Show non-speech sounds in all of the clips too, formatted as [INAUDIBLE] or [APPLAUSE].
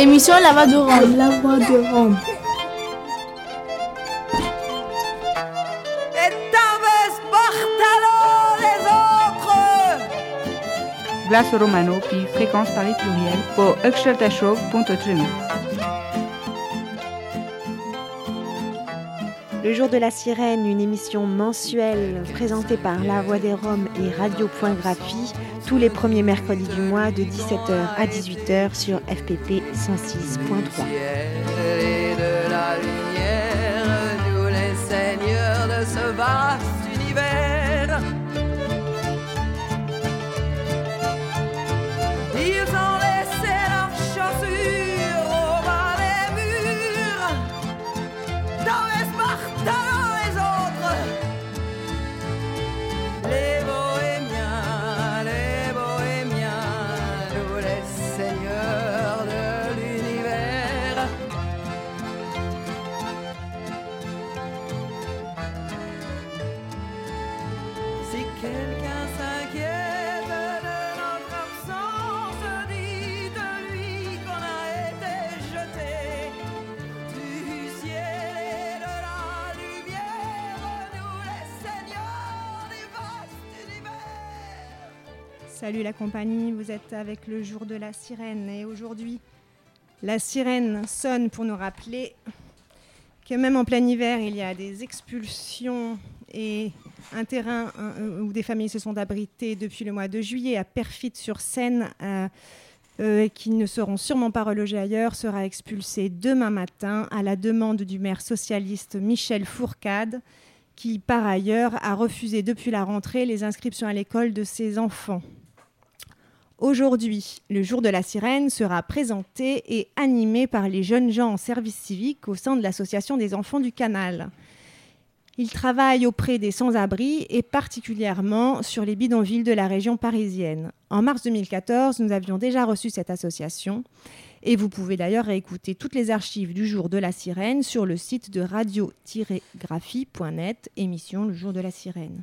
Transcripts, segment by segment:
L'émission La Voix de Rome. La Voix de Rome. Glace Romano puis Fréquence Paris Pluriel pour Show.3. Le jour de la sirène, une émission mensuelle présentée par La Voix des Roms et Radio.graphie tous les premiers mercredis du mois de 17h à 18h sur FPP 106.3. de la lumière, nous les seigneurs de ce vaste univers. Salut la compagnie, vous êtes avec le jour de la sirène et aujourd'hui la sirène sonne pour nous rappeler que même en plein hiver il y a des expulsions et un terrain euh, où des familles se sont abritées depuis le mois de juillet à Perfit-sur-Seine euh, euh, qui ne seront sûrement pas relogés ailleurs sera expulsé demain matin à la demande du maire socialiste Michel Fourcade qui par ailleurs a refusé depuis la rentrée les inscriptions à l'école de ses enfants. Aujourd'hui, le jour de la sirène sera présenté et animé par les jeunes gens en service civique au sein de l'Association des enfants du canal. Ils travaillent auprès des sans-abri et particulièrement sur les bidonvilles de la région parisienne. En mars 2014, nous avions déjà reçu cette association et vous pouvez d'ailleurs réécouter toutes les archives du jour de la sirène sur le site de radio-graphie.net, émission Le jour de la sirène.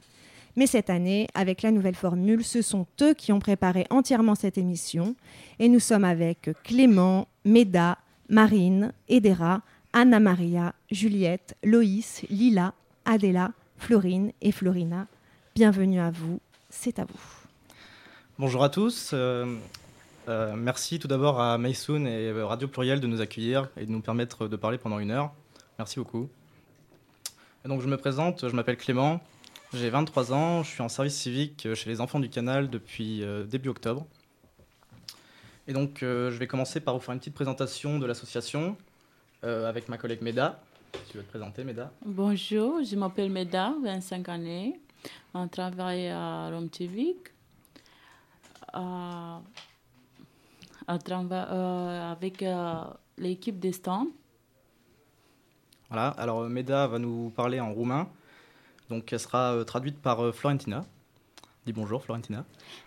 Mais cette année, avec la nouvelle formule, ce sont eux qui ont préparé entièrement cette émission. Et nous sommes avec Clément, Méda, Marine, Edera, Anna Maria, Juliette, Loïs, Lila, Adela, Florine et Florina. Bienvenue à vous, c'est à vous. Bonjour à tous. Euh, euh, merci tout d'abord à Maysoon et Radio Pluriel de nous accueillir et de nous permettre de parler pendant une heure. Merci beaucoup. donc je me présente, je m'appelle Clément, j'ai 23 ans, je suis en service civique chez les enfants du canal depuis euh, début octobre. Et donc euh, je vais commencer par vous faire une petite présentation de l'association euh, avec ma collègue Meda. Tu veux te présenter Meda Bonjour, je m'appelle Meda, 25 années. On travaille à Rome Civic. avec l'équipe des stands. Voilà, alors Meda va nous parler en roumain. Donc elle sera euh, traduite par euh, Florentina. Dis bonjour Florentina.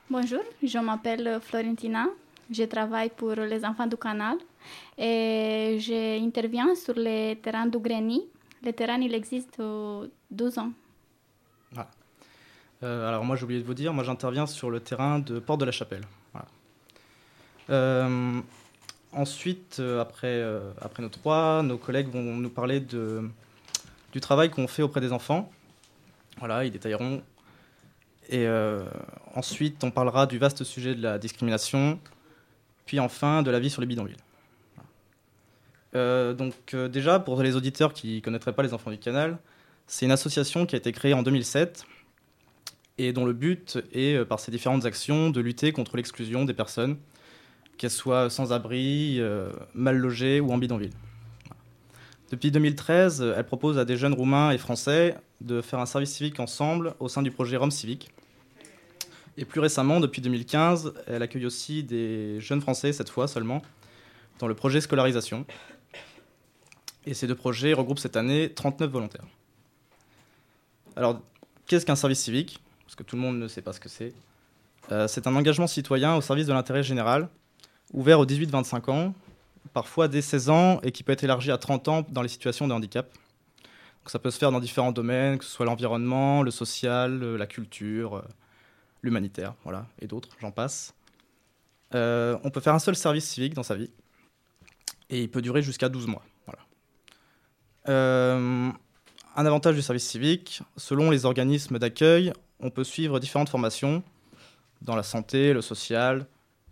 Bonjour, je m'appelle euh, Florentina. Je travaille pour les enfants du canal et j'interviens sur les terrains du Greny. Le terrain, il existe 12 ans. alors moi j'ai oublié de vous dire, moi j'interviens sur le terrain de Porte de la Chapelle. ensuite, après, après nos trois, nos collègues vont nous parler de, du travail qu'on fait auprès des enfants. Voilà, ils détailleront. Et euh, ensuite, on parlera du vaste sujet de la discrimination, puis enfin de la vie sur les bidonvilles. Euh, donc euh, déjà, pour les auditeurs qui ne connaîtraient pas les Enfants du Canal, c'est une association qui a été créée en 2007 et dont le but est, par ses différentes actions, de lutter contre l'exclusion des personnes, qu'elles soient sans abri, mal logées ou en bidonville. Depuis 2013, elle propose à des jeunes roumains et français de faire un service civique ensemble au sein du projet Rome Civique. Et plus récemment, depuis 2015, elle accueille aussi des jeunes français, cette fois seulement, dans le projet scolarisation. Et ces deux projets regroupent cette année 39 volontaires. Alors, qu'est-ce qu'un service civique? Parce que tout le monde ne sait pas ce que c'est. Euh, c'est un engagement citoyen au service de l'intérêt général, ouvert aux 18-25 ans, parfois dès 16 ans et qui peut être élargi à 30 ans dans les situations de handicap. Ça peut se faire dans différents domaines, que ce soit l'environnement, le social, euh, la culture, euh, l'humanitaire, voilà, et d'autres, j'en passe. Euh, on peut faire un seul service civique dans sa vie. et il peut durer jusqu'à 12 mois. Voilà. Un avantage du service civique, selon les organismes d'accueil, on peut suivre différentes formations dans la santé, le social.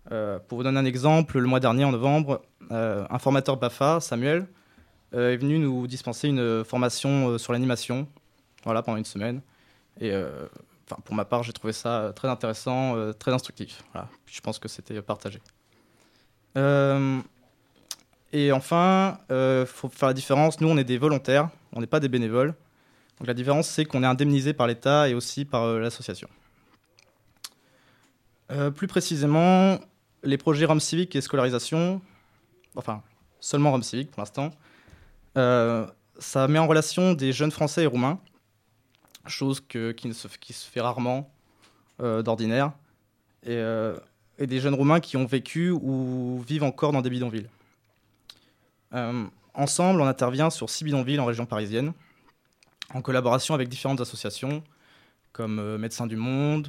Pour vous donner un exemple, le mois dernier, en novembre, un formateur BAFA, Samuel, est venu nous dispenser une formation sur l'animation voilà, pendant une semaine. Et pour ma part, j'ai trouvé ça très intéressant, très instructif. Je pense que c'était partagé. Et enfin, il euh, faut faire la différence. Nous, on est des volontaires, on n'est pas des bénévoles. Donc la différence, c'est qu'on est indemnisé par l'État et aussi par euh, l'association. Euh, plus précisément, les projets Rome civique et scolarisation, enfin seulement Rome civique pour l'instant, ça met en relation des jeunes Français et Roumains, chose qui, se, fait rarement d'ordinaire, et, et des jeunes Roumains qui ont vécu ou vivent encore dans des bidonvilles. Euh, ensemble, on intervient sur six bidonvilles en région parisienne, en collaboration avec différentes associations comme euh, Médecins du Monde,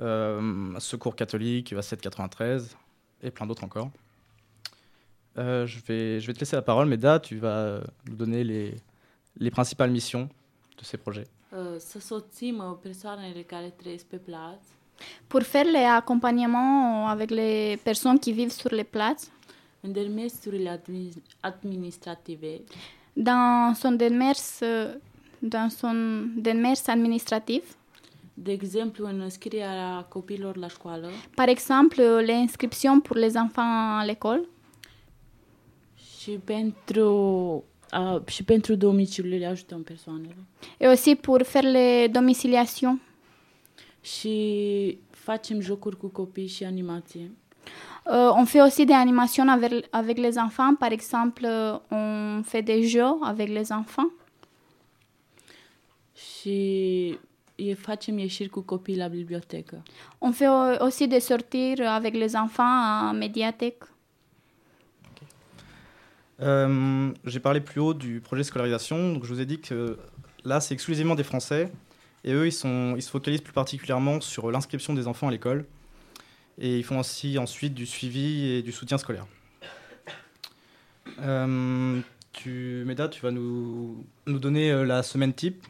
euh, Secours catholique, a 793 et plein d'autres encore. Je, vais, je vais te laisser la parole, Meda, tu vas nous donner les, les principales missions de ces projets. Pour faire les accompagnements avec les personnes qui vivent sur les places, în demersurile administrative. Dans son demers, dans son demers administrativ. De exemplu, în înscrierea copiilor la școală. Par exemple, les inscriptions pour les enfants à l'école. Și pentru uh, și pentru domiciliu le ajutăm persoanele. Et aussi pour faire les domiciliations. Și facem jocuri cu copii și animație. Euh, on fait aussi des animations avec, avec les enfants. Par exemple, euh, on fait des jeux avec les enfants. Și facem ieșiri cu copii la bibliotecă. On fait aussi des sorties avec les enfants à médiathèque. Euh, J'ai parlé plus haut du projet scolarisation. Donc je vous ai dit que là, c'est exclusivement des Français. Et eux, ils, sont, ils se focalisent plus particulièrement sur l'inscription des enfants à l'école. Et ils font aussi ensuite du suivi et du soutien scolaire. Euh, tu, Meda, tu vas nous, nous donner euh, la semaine type.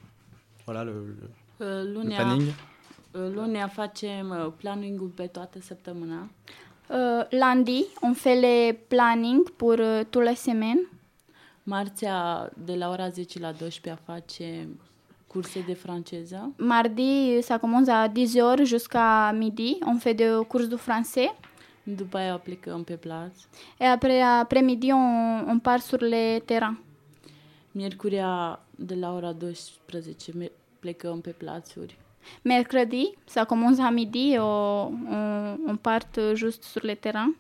Voilà le, le, le planning. Lunea facem planningul pe toată săptămâna. Uh, lundi, on fait le planning pour uh, toute la semaine. Marțea, de la ora 10 la 12, facem curse de franceză. Mardi, ça commence à 10h jusqu'à midi. On fait des cours de français. După aia plecăm pe plață. Et après, après-midi, on, on part sur les terrains. Miercurea, de la ora 12, plecăm pe plațuri. Mercredi, ça commence à midi, on, on, on part juste sur les terrains.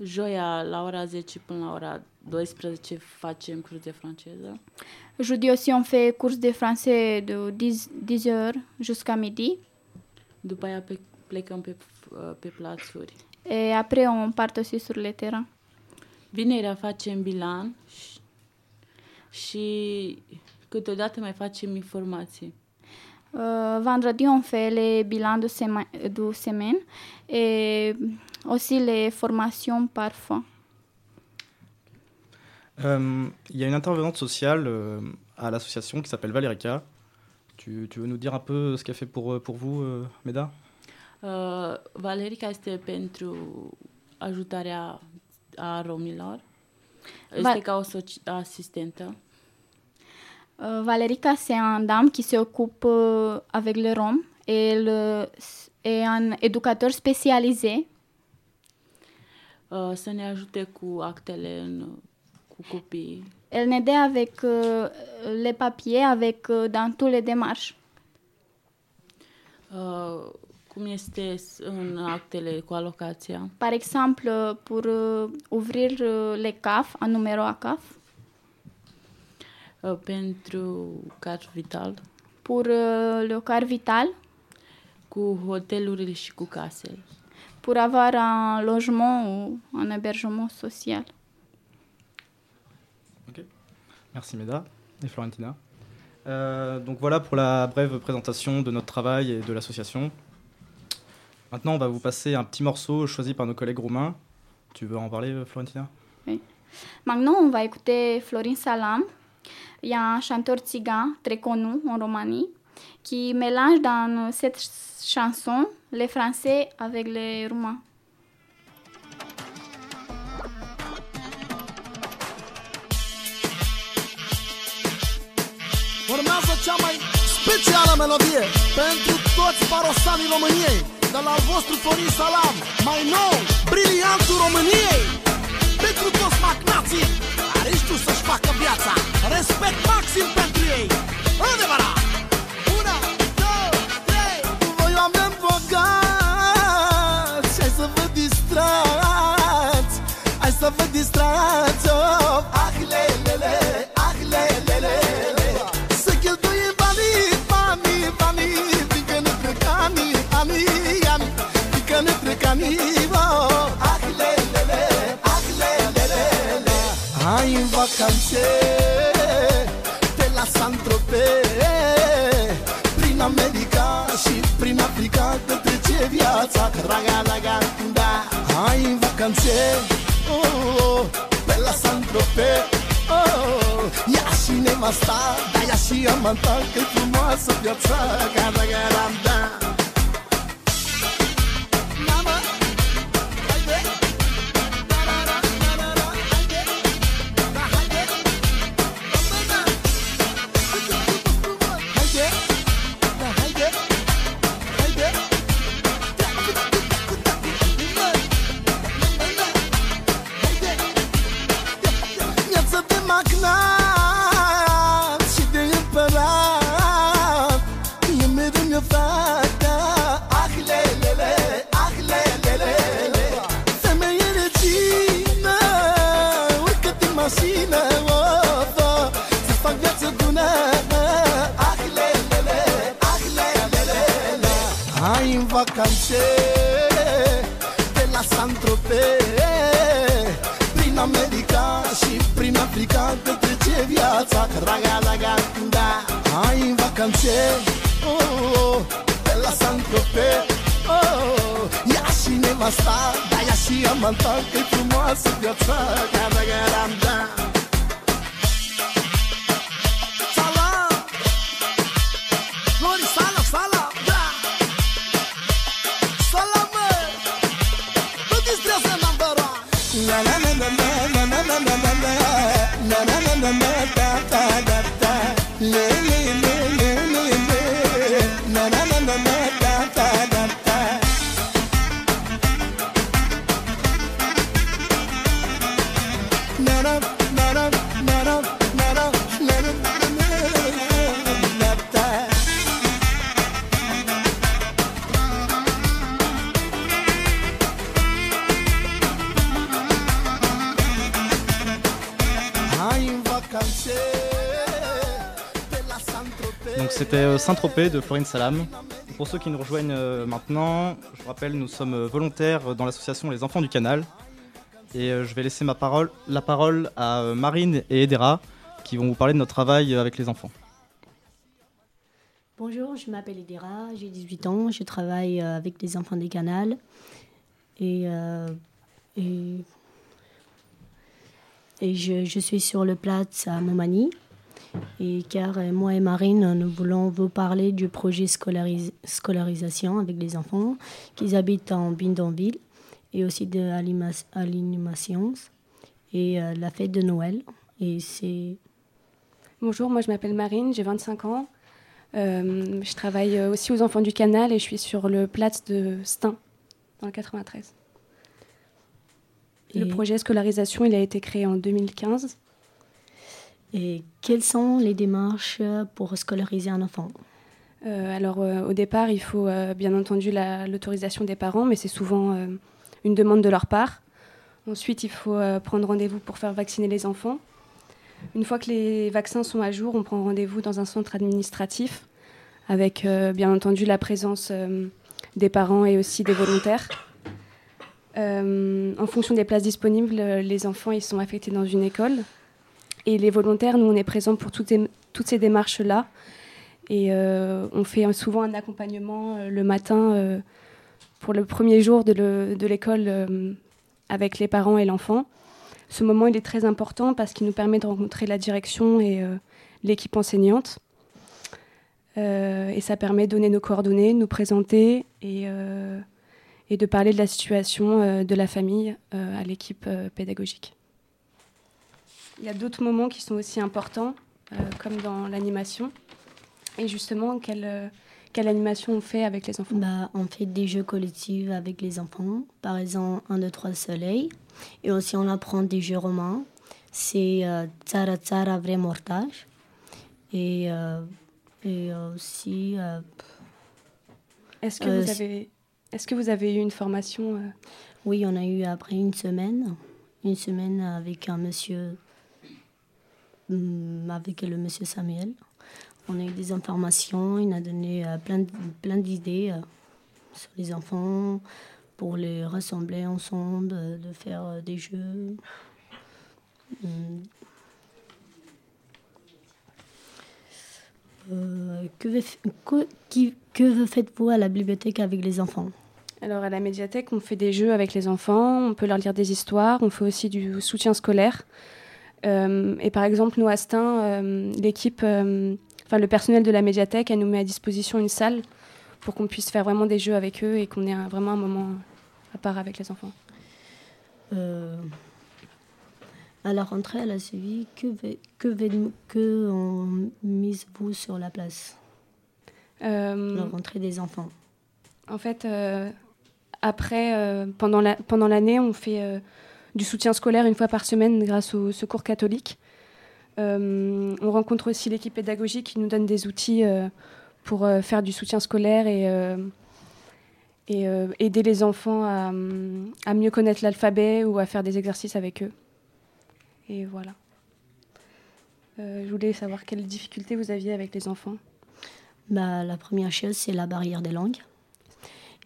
Joia, la ora 10 până la ora 12, facem curs de franceză. Jeudi aussi, on fait cours de français de 10, 10 heures jusqu'à midi. După aia pe, plecăm pe, pe plațuri. Et après, on part aussi sur le terrain. Vinerea facem bilan și, și câteodată mai facem informații. Uh, vendredi, on fait les bilans de, sema de semaine et aussi les formations parfois. Euh, il y a une intervenante sociale euh, à l'association qui s'appelle Valerica. Tu, tu, veux nous dire un peu ce qu'elle fait pour, euh, pour vous, euh, Meda? Valerica este pentru ajutarea a romilor. Este Va ca o asistentă. Uh, Valerica, c'est un dame qui s'occupe uh, avec les Roms et elle est un éducateur spécialisé. Uh, să ne ajute cu actele în Elle n'aidait avec euh, les papiers, avec euh, dans tous les démarches. Uh, cum este în actele cu alocația? Par exemple, pour uh, ouvrir uh, les CAF, un numéro à CAF. Uh, pentru car vital? Pour le car vital? Cu hotelurile și cu casele. Pour avoir un logement ou un hébergement social. Merci Meda et Florentina. Euh, donc voilà pour la brève présentation de notre travail et de l'association. Maintenant, on va vous passer un petit morceau choisi par nos collègues roumains. Tu veux en parler, Florentina? Oui. Maintenant, on va écouter Florin Salam. Il y a un chanteur tsigan très connu en Roumanie qui mélange dans cette chanson les Français avec les Roumains. Urmează cea mai specială melodie Pentru toți parosanii României De la vostru Florin Salam Mai nou, briliantul României Pentru toți magnații Care știu să-și facă viața. Respect maxim pentru ei. Adevărat! Una, două, trei. Voi oameni bogați. Hai să vă distrați. Hai să vă distrați. Oh, vacanțe Pe la Saint-Tropez. Prin America și prin Africa Că trece viața. Raga, raga, da Hai în vacanțe. Oh, oh, Pe la Saint-Tropez. Oh, Ia și nevasta Da, ia și amanta Că-i frumoasă viața. Raga, raga, da și amanta Că-i frumoasă viața c'était euh, Saint-Tropez de Florine Salam. Pour ceux qui nous rejoignent euh, maintenant, je vous rappelle, nous sommes euh, volontaires dans l'association Les Enfants du Canal. Et euh, je vais laisser ma parole, la parole à euh, Marine et Edera qui vont vous parler de notre travail euh, avec les enfants. Bonjour, je m'appelle Edera, j'ai 18 ans, je travaille avec les enfants des canals. Et, et, et je, je suis sur le Platz à Montmagny. Et car moi et Marine, nous voulons vous parler du projet scolaris- scolarisation avec les enfants qui habitent en bidonville et aussi de l'animation et euh, la fête de Noël. Et c'est Bonjour, moi je m'appelle Marine, j'ai 25 ans. Euh, je travaille aussi aux Enfants du Canal et je suis sur le Platz de Stein, dans le 93. Le Et- projet scolarisation, il a été créé en 2015. Et quelles sont les démarches pour scolariser un enfant? Euh, alors euh, au départ, il faut euh, bien entendu la- l'autorisation des parents, mais c'est souvent une demande de leur part. Ensuite, il faut euh, prendre rendez-vous pour faire vacciner les enfants. Une fois que les vaccins sont à jour, on prend rendez-vous dans un centre administratif avec euh, bien entendu la présence euh, des parents et aussi des volontaires. En fonction des places disponibles, les enfants ils sont affectés dans une école. Et les volontaires, nous, on est présents pour toutes, ces- démarches-là. Et on fait souvent un accompagnement le matin pour le premier jour de le- de l'école euh, avec les parents et l'enfant ce moment, il est très important parce qu'il nous permet de rencontrer la direction et l'équipe enseignante. et ça permet de donner nos coordonnées, de nous présenter et, et de parler de la situation de la famille à l'équipe pédagogique. Il y a d'autres moments qui sont aussi importants, comme dans l'animation. Et justement, quelle, quelle animation on fait avec les enfants? Bah, On fait des jeux collectifs avec les enfants, par exemple 1, 2, 3 soleil. Et aussi on apprend des jeux romains. C'est euh, Tsara Tsara vrai mortage. Et, euh, et aussi... Euh, est-ce que, vous avez, est que vous avez eu une formation Oui, on a eu après une semaine. Une semaine avec un monsieur, hum, avec le monsieur Samuel. On a eu des informations, il a donné euh, plein, d'idées euh, sur les enfants pour les rassembler ensemble, euh, de faire des jeux. Hmm. que, faites-vous à la bibliothèque avec les enfants? Alors à la médiathèque, on fait des jeux avec les enfants, on peut leur lire des histoires, on fait aussi du soutien scolaire. et par exemple, nous, à l'équipe enfin, le personnel de la médiathèque, elle nous met à disposition une salle pour qu'on puisse faire vraiment des jeux avec eux et qu'on ait vraiment un moment à part avec les enfants. Euh, à la rentrée à la Séville, que, que, que on mise vous sur la place? Euh, La rentrée des enfants. En fait, euh, après, pendant l'année, la, pendant on fait du soutien scolaire une fois par semaine grâce au Secours catholique. Euh, on rencontre aussi l'équipe pédagogique qui nous donne des outils euh, pour euh, faire du soutien scolaire et, aider les enfants à, mieux connaître l'alphabet ou à faire des exercices avec eux. Et voilà. je voulais savoir quelles difficultés vous aviez avec les enfants. Bah, la première chose, c'est la barrière des langues.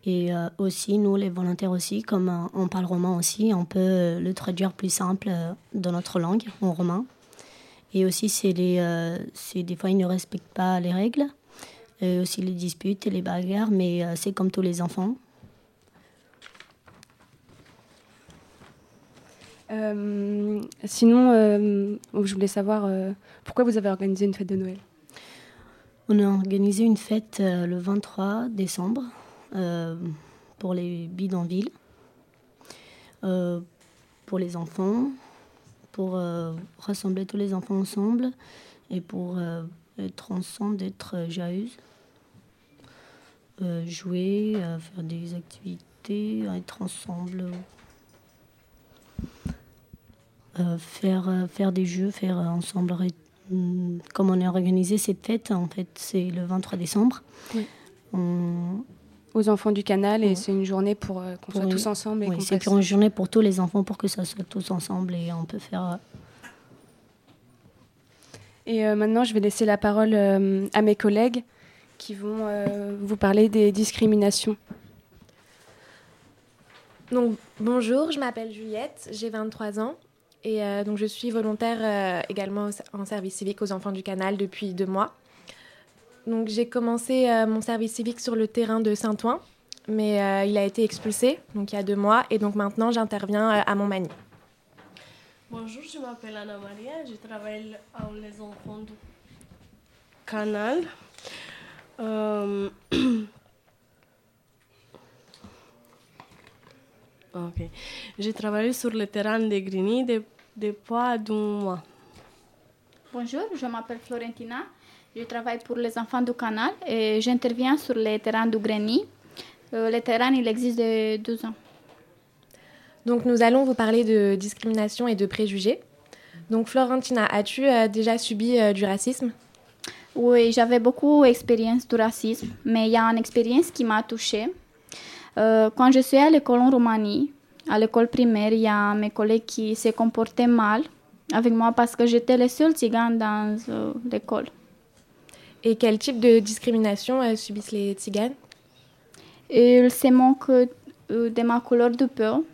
Et aussi, nous, les volontaires aussi, comme on parle roman aussi, on peut le traduire plus simple dans notre langue, en romain. Et aussi, c'est euh, des fois, ils ne respectent pas les règles. Et aussi les disputes et les bagarres, mais euh, c'est comme tous les enfants. Euh, sinon, je voulais savoir pourquoi vous avez organisé une fête de Noël? On a organisé une fête le 23 décembre pour les bidonvilles, pour les enfants, pour euh, rassembler tous les enfants ensemble et pour euh, être ensemble, être joyeuse, euh, jouer, faire des activités, être ensemble, faire, faire des jeux, faire ensemble. Comme on a organisé cette fête, en fait, c'est le 23 décembre. On, aux enfants du canal et c'est une journée pour euh, qu'on soit tous ensemble. oui, c'est une journée pour tous les enfants pour que ça soit tous ensemble et on peut faire. Euh, et euh, maintenant, je vais laisser la parole à mes collègues qui vont vous parler des discriminations. Donc, bonjour, je m'appelle Juliette, j'ai 23 ans et donc je suis volontaire également en service civique aux enfants du canal depuis deux mois. Donc j'ai commencé euh, mon service civique sur le terrain de Saint-Ouen, mais euh, il a été expulsé donc il y a deux mois et donc maintenant j'interviens euh, à Montmagny. Bonjour, je m'appelle Anna Maria, je travaille avec les enfants du canal. [COUGHS] ok. J'ai travaillé sur le terrain de Grigny depuis deux mois. Bonjour, je m'appelle Florentina. Je travaille pour les enfants du canal et j'interviens sur les terrains du Greny. Euh, les terrains, il existe de 12 ans. Donc nous allons vous parler de discrimination et de préjugés. Donc Florentina, as-tu euh, déjà subi euh, du racisme? Oui, j'avais beaucoup d'expérience du racisme, mais il y a une expérience qui m'a touchée. quand je suis à l'école en Roumanie, à l'école primaire, il y a mes collègues qui se comportaient mal avec moi parce que j'étais la seule tzigane dans l'école. Et quel type de discrimination euh, subissent les tziganes? Ils se moquent euh, de ma couleur de peau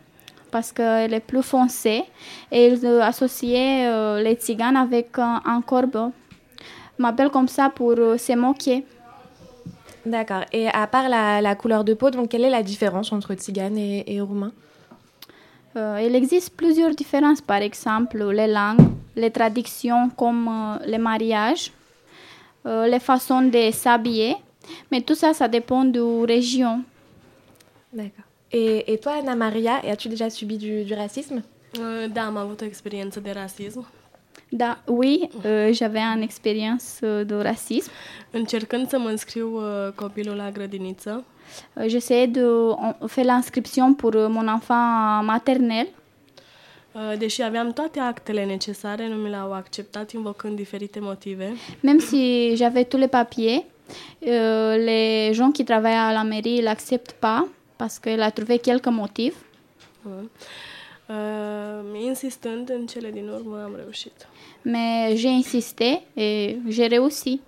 parce qu'elle est plus foncée et ils associaient euh, les tziganes avec un, corbeau. Ils m'appellent comme ça pour se moquer. D'accord. Et à part la, couleur de peau, donc quelle est la différence entre tzigane et, et roumain Euh, il existe plusieurs différences, par exemple les langues, les traditions comme euh, les mariages, euh, les façons de s'habiller, mais tout ça, ça dépend de région. D'accord. Et, et toi, Anna Maria, as-tu déjà subi du, du racisme? Uh, Da, am avut o experiență de rasism. Da, oui, euh, j'avais une expérience euh, de racisme. Încercând să mă înscriu uh, copilul la grădiniță, Euh, J'essayais de faire l'inscription pour euh, mon enfant maternel. Uh, deși aveam toate actele necesare, nu mi le-au acceptat invocând diferite motive. Même si j'avais tous les papiers, euh, les gens qui travaillent à la mairie ne l'acceptent pas parce qu'elle a trouvé quelques motifs. Uh, uh, insistând, în cele din urmă am reușit. Mais j'ai insisté et j'ai réussi.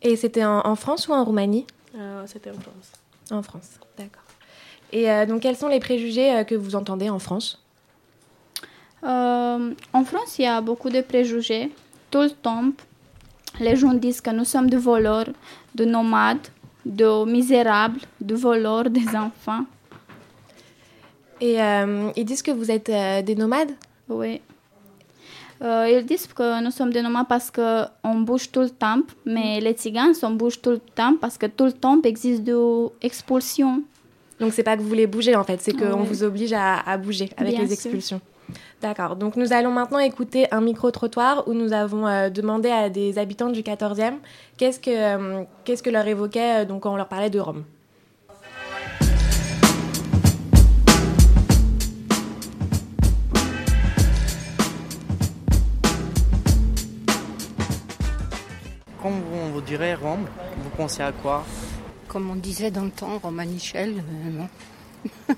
Et c'était en, en France ou en Roumanie? Uh, C'était en France. En France, d'accord. Et euh, donc, quels sont les préjugés euh, que vous entendez en France? Euh, en France, il y a beaucoup de préjugés. Tout le temps, les gens disent que nous sommes des voleurs, de nomades, de misérables, de voleurs des enfants. Et euh, ils disent que vous êtes euh, des nomades? Oui. Euh, ils disent que nous sommes des nomades parce qu'on bouge tout le temps, mais les tziganes, on bouge tout le temps parce que tout le temps existe de expulsion. Donc, c'est pas que vous voulez bouger en fait, c'est qu'on vous oblige à, à bouger avec Bien les sûr. expulsions. D'accord. Donc, nous allons maintenant écouter un micro-trottoir où nous avons euh, demandé à des habitants du 14e qu'est-ce que, euh, qu'est-ce que leur évoquait euh, donc, quand on leur parlait de Rome. Quand on vous dirait Rome, vous pensez à quoi? Comme on disait dans le temps, Romain Michel, euh, non. [LAUGHS]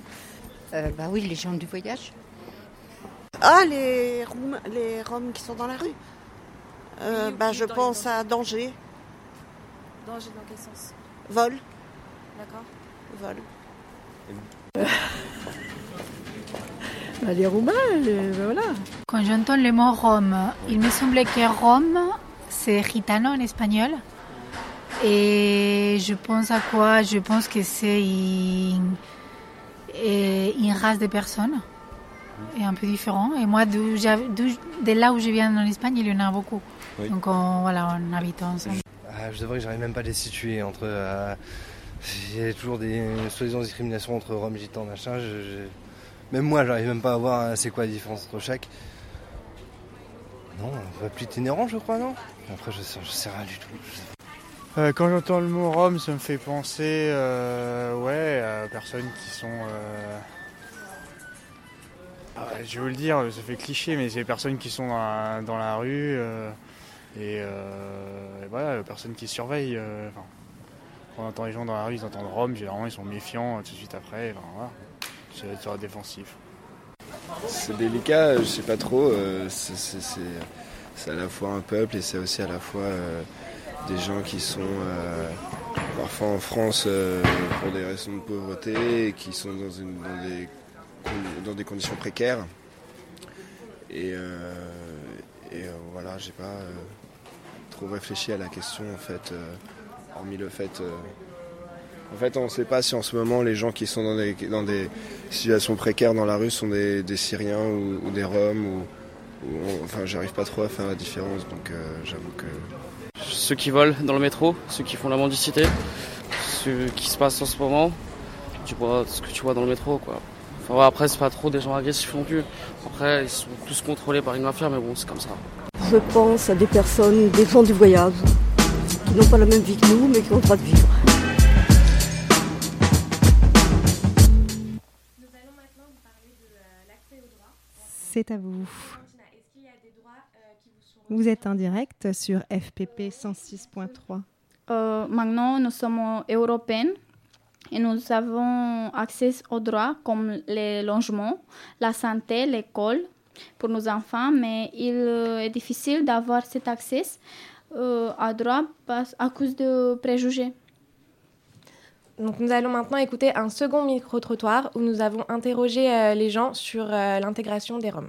Euh, bah oui, les gens du voyage. Ah, les Roms, les Roms qui sont dans la rue Euh, bah, Je pense à danger, Danger dans quel sens? Vol, D'accord. vol. [LAUGHS] Bah, les Roumains, les- ben voilà. Quand j'entends le mot Rome, il me semble que Rome, c'est gitano en espagnol. Et je pense à quoi? Je pense que c'est une, une race de personnes, et un peu différent. Et moi, de là où je viens en Espagne, il y en a beaucoup. Oui. Donc on, voilà, on habite ensemble. Ah, je devrais que j'arrive même pas à les situer entre. euh, Il y a toujours des soi-disant discriminations entre Roms, Gitans, machin. je- je- Même moi, j'arrive même pas à voir euh, c'est quoi la différence entre chaque. Non, on va plus itinérant, je crois, non? Après, je sais, je sais rien du tout. Euh, quand j'entends le mot Rome, ça me fait penser euh, ouais, à personnes qui sont. euh, ah, je vais vous le dire, ça fait cliché, mais c'est des personnes qui sont dans la, rue euh, et, euh, et voilà, personnes qui surveillent. quand on entend les gens dans la rue, ils entendent Rome, généralement ils sont méfiants tout de suite après. Voilà, c'est défensif. C'est délicat, je sais pas trop. c'est- à la fois un peuple et c'est aussi à la fois des gens qui sont euh, parfois en France euh, pour des raisons de pauvreté et qui sont dans, des, conditions précaires. Et, euh, voilà, j'ai pas trop réfléchi à la question en fait, hormis le fait. en fait, on ne sait pas si en ce moment les gens qui sont dans des, situations précaires dans la rue sont des, Syriens ou, des Roms. Ou, enfin, j'arrive pas trop à faire la différence, donc j'avoue que. Ceux qui volent dans le métro, ceux qui font la mendicité, ce qui se passe en ce moment, tu vois ce que tu vois dans le métro quoi. Enfin, ouais, après c'est pas trop des gens agressifs non plus. Après ils sont tous contrôlés par une mafia mais bon c'est comme ça. Je pense à des personnes, des gens du voyage, qui n'ont pas la même vie que nous, mais qui ont le droit de vivre. C'est à vous. Vous êtes en direct sur FPP 106.3. Euh, maintenant, nous sommes européens et nous avons accès aux droits comme les logements, la santé, l'école pour nos enfants, mais il est difficile d'avoir cet accès euh, à droit à cause de préjugés. Donc nous allons maintenant écouter un second micro-trottoir où nous avons interrogé euh, les gens sur euh, l'intégration des Roms.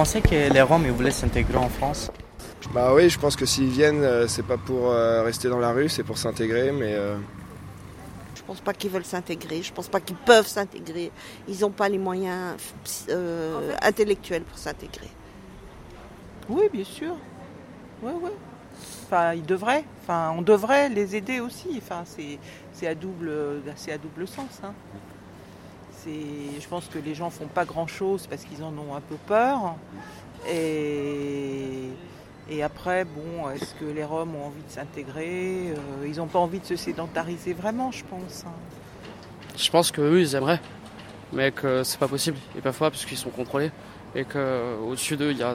Pensez que les Roms ils voulaient s'intégrer en France? Bah oui, je pense que s'ils viennent, euh, c'est pas pour euh, rester dans la rue, c'est pour s'intégrer, mais euh, Je pense pas qu'ils veulent s'intégrer. Je pense pas qu'ils peuvent s'intégrer. Ils n'ont pas les moyens euh, intellectuels pour s'intégrer. Oui, bien sûr. Ouais, ouais. Enfin, ils devraient. Enfin, on devrait les aider aussi. Enfin, c'est, c'est à double, c'est à double sens. hein. Je pense que les gens font pas grand chose parce qu'ils en ont un peu peur. Et, et après, bon, est-ce que les Roms ont envie de s'intégrer Euh, Ils n'ont pas envie de se sédentariser vraiment, je pense. hein. Je pense que oui, ils aimeraient, mais que c'est pas possible. Peuvent pas parce qu'ils sont contrôlés et que au-dessus d'eux, il y a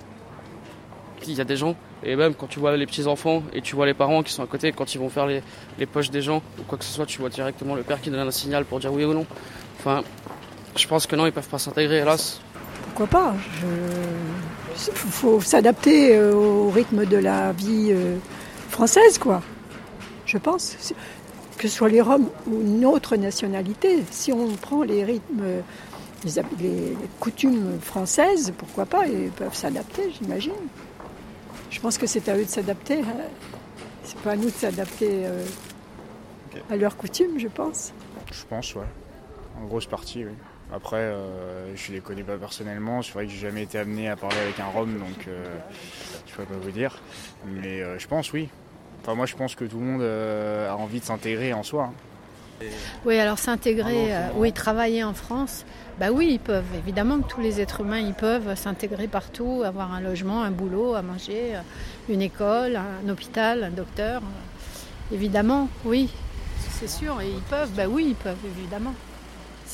il y a des gens. Et même quand tu vois les petits enfants et tu vois les parents qui sont à côté, quand ils vont faire les, les poches des gens ou quoi que ce soit, tu vois directement le père qui donne un signal pour dire oui ou non. Enfin, je pense que non, ils peuvent pas s'intégrer, hélas. Pourquoi pas Il faut s'adapter euh, au rythme de la vie euh, française, quoi. Je pense. Que ce soit les Roms ou une autre nationalité, si on prend les rythmes, euh, les, coutumes françaises, pourquoi pas Ils peuvent s'adapter, j'imagine. Je pense que c'est à eux de s'adapter. hein. C'est pas à nous de s'adapter à leurs coutumes, je pense. Je pense, ouais. En grosse partie, oui. Après, euh, je les connais pas personnellement. C'est vrai que j'ai jamais été amené à parler avec un Rome, donc euh, je pourrais pas vous dire. Mais euh, je pense, oui. Enfin, moi, je pense que tout le monde a envie de s'intégrer en soi. hein. Oui, alors s'intégrer, oui, travailler en France, bah oui, ils peuvent. Évidemment que tous les êtres humains, ils peuvent s'intégrer partout, avoir un logement, un boulot, à manger, une école, un hôpital, un docteur. Évidemment, oui, c'est sûr, et ils peuvent, bah oui, ils peuvent, évidemment.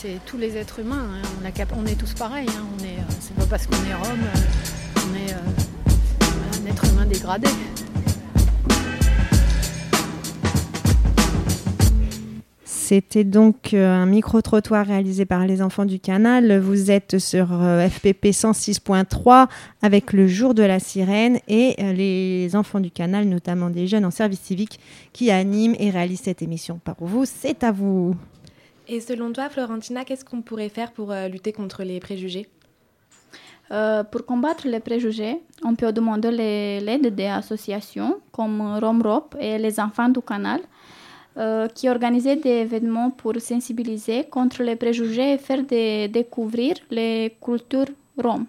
C'est tous les êtres humains, hein, on, est tous pareils, hein, on euh, c'est pas parce qu'on est Rome, euh, on est euh, un être humain dégradé. C'était donc euh, un micro-trottoir réalisé par les enfants du canal. Vous êtes sur euh, FPP 106.3 avec le jour de la sirène et euh, les enfants du canal, notamment des jeunes en service civique, qui animent et réalisent cette émission. Par vous, c'est à vous. Et selon toi, Florentina, qu'est-ce qu'on pourrait faire pour euh, lutter contre les préjugés? Euh, pour combattre les préjugés, on peut demander l'aide des associations comme Romrop et les enfants du canal euh, qui organisaient des événements pour sensibiliser contre les préjugés et faire découvrir les cultures roms.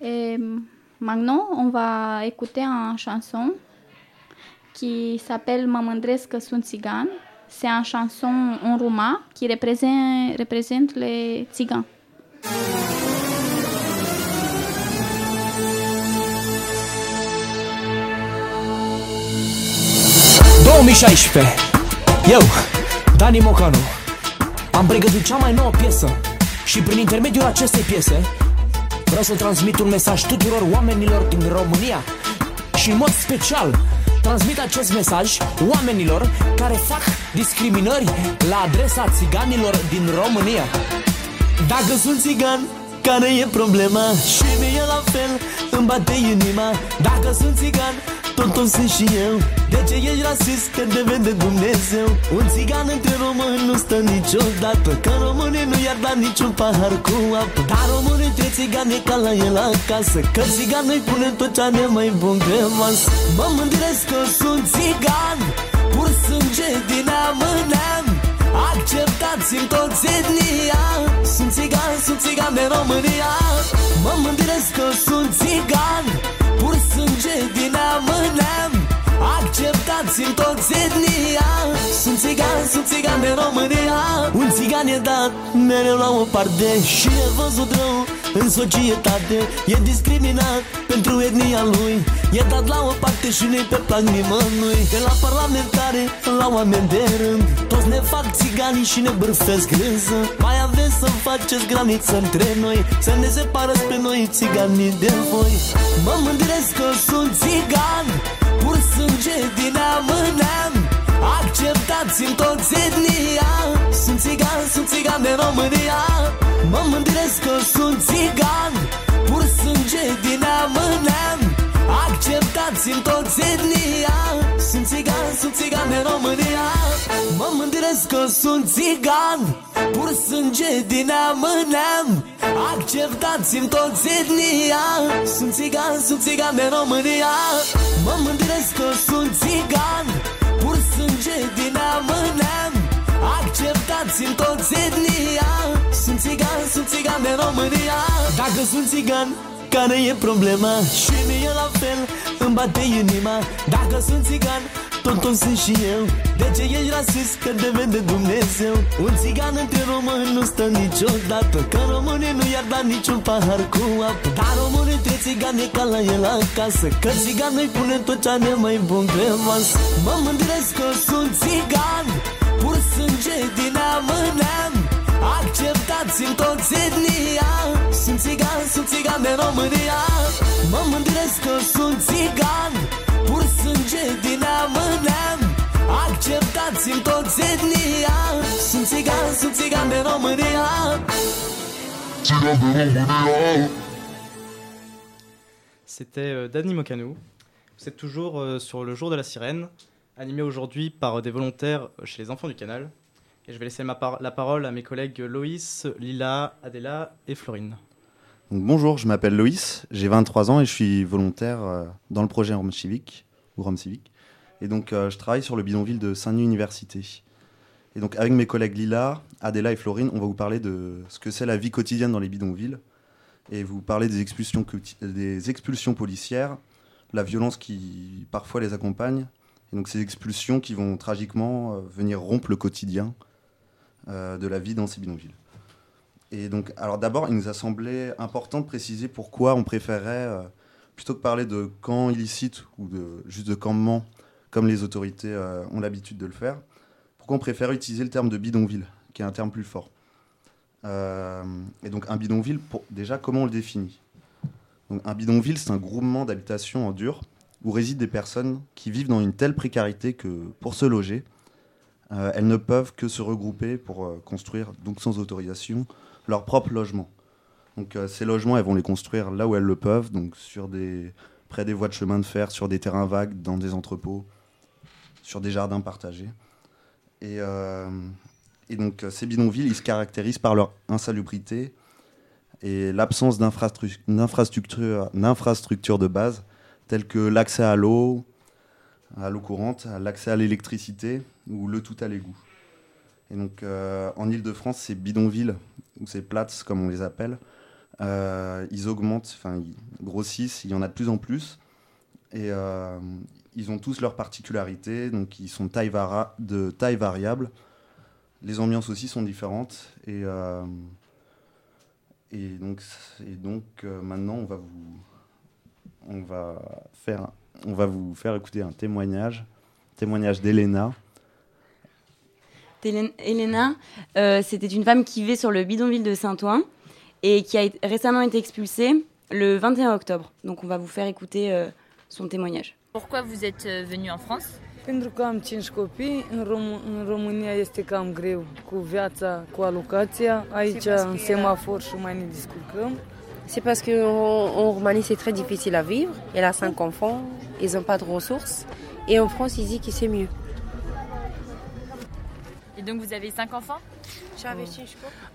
Et maintenant, on va écouter une chanson qui s'appelle că sunt. C'est une chanson en roumain qui représente, représente les tzigans. 2016 Eu, Dani Mocanu Am pregătit cea mai nouă piesă Și prin intermediul acestei piese Vreau să transmit un mesaj tuturor oamenilor din România Și în mod special Transmit acest mesaj oamenilor care fac discriminări la adresa țiganilor din România Dacă sunt țigan, care e problema? Și mie la fel îmi bate inima Dacă sunt țigan, tot o sunt și eu. De ce ești rasist? Că te vede Dumnezeu. Un țigan între români nu stă niciodată. Că românii nu i-ar da niciun pahar cu apă. Dar românii între țigani e ca la el acasă. Că țigan îi pune tot ce are mai bun pe masă. Mă mândresc că sunt țigan. Pur sânge din neam în neam Acceptați-mi toți etnia. Sunt țigan, sunt țigan de România. Mă mândresc că sunt țigan. Pur sânge din neam în neam Acceptați-mi toți etnia Sunt țigan, sunt țigan de România. Un țigan e dat mereu la o parte Și e văzut rău în societate. E discriminat pentru etnia lui. E dat la o parte și nu-i pe plac nimănui. De la parlamentare la oameni de rând. Toți ne fac țiganii și ne bârfesc râză. Mai aveți să faceți graniță între noi. Să ne separați pe noi țiganii de voi. Mă mândresc că sunt țigan Pur sânge din neam în neam Acceptați-mi toți etnia. Sunt țigan, sunt țigan de România. Mă mândresc că sunt țigan. Pur sânge din neam în neam Acceptați-mi toți etnia. Sunt țigan țigan, sunt țigan în România. Mă mândresc că sunt țigan. Pur sânge din neam în neam Acceptați-mi toți etnia Sunt țigan, sunt țigan în România. Mă mândresc că sunt țigan. Pur sânge din neam în neam Acceptați-mi toți etnia Sunt țigan, sunt țigan în România. Dacă sunt țigan, care e problema? Și mie la fel îmi bate inima. Dacă sunt țigan, tot o sunt și eu. De ce ești rasist? Că te vede Dumnezeu. Un țigan între români nu stă niciodată. Că românii nu i-ar da niciun pahar cu apă. Dar românii între țigani e ca la el acasă. Că țigan îi pune tot ce are mai bun pe masă. Mă mândresc că sunt țigan. Pur sânge din neam în neam Acceptați-mi toți etnia. Sunt țigan, sunt țigan de România. Mă mândresc că sunt țigan C'était euh, Dani Mokanou. Vous êtes toujours euh, sur le jour de la sirène, animé aujourd'hui par euh, des volontaires chez les enfants du canal. Et je vais laisser la parole à mes collègues Loïs, Lila, Adela et Florine. Bonjour, je m'appelle Loïs, j'ai 23 ans et je suis volontaire dans le projet Rome Civique, Civique. Et donc, euh, je travaille sur le bidonville de Saint-Denis Université. Et donc, avec mes collègues Lila, Adela et Florine, on va vous parler de ce que c'est la vie quotidienne dans les bidonvilles et vous parler des expulsions, des expulsions policières, la violence qui parfois les accompagne. Et donc, ces expulsions qui vont tragiquement euh, venir rompre le quotidien euh, de la vie dans ces bidonvilles. Et donc, alors d'abord, il nous a semblé important de préciser pourquoi on préférait, plutôt que parler de camps illicites ou de, juste de campements, comme les autorités euh, ont l'habitude de le faire, pourquoi on préfère utiliser le terme de bidonville, qui est un terme plus fort. Euh, et donc, un bidonville, pour, déjà, comment on le définit? Un bidonville, c'est un groupement d'habitations en dur où résident des personnes qui vivent dans une telle précarité que, pour se loger, euh, elles ne peuvent que se regrouper pour construire, donc sans autorisation, leur propre logement. Donc ces logements, elles vont les construire là où elles le peuvent, donc sur des, près des voies de chemin de fer, sur des terrains vagues, dans des entrepôts, sur des jardins partagés. Et, euh, donc euh, ces bidonvilles, ils se caractérisent par leur insalubrité et l'absence d'infrastru- d'infrastructures de base, telles que l'accès à l'eau, à l'eau courante, l'accès à l'électricité ou le tout à l'égout. Et donc euh, en Ile-de-France, ces bidonvilles, ou ces plates comme on les appelle, ils augmentent, enfin ils grossissent, il y en a de plus en plus. Ils ont tous leurs particularités, donc ils sont de taille variable. Les ambiances aussi sont différentes. Et, donc, maintenant, on va vous, faire, écouter un témoignage, témoignage d'Elena. Elena, euh, c'était une femme qui vivait sur le bidonville de Saint-Ouen et qui a récemment été expulsée le 21 octobre. Donc on va vous faire écouter euh, son témoignage. Pourquoi vous êtes euh, venu en France? Pentru că am cinci copii, în, Rom- în România este cam greu cu viața, cu alocația. Aici, în semafor și mai ne descurcăm. C'est parce qu'en Roumanie, c'est très difficile à vivre. Elle a cinq enfants, ils n'ont pas de ressources. Et en France, ils disent que c'est mieux. Et donc vous avez cinq enfants?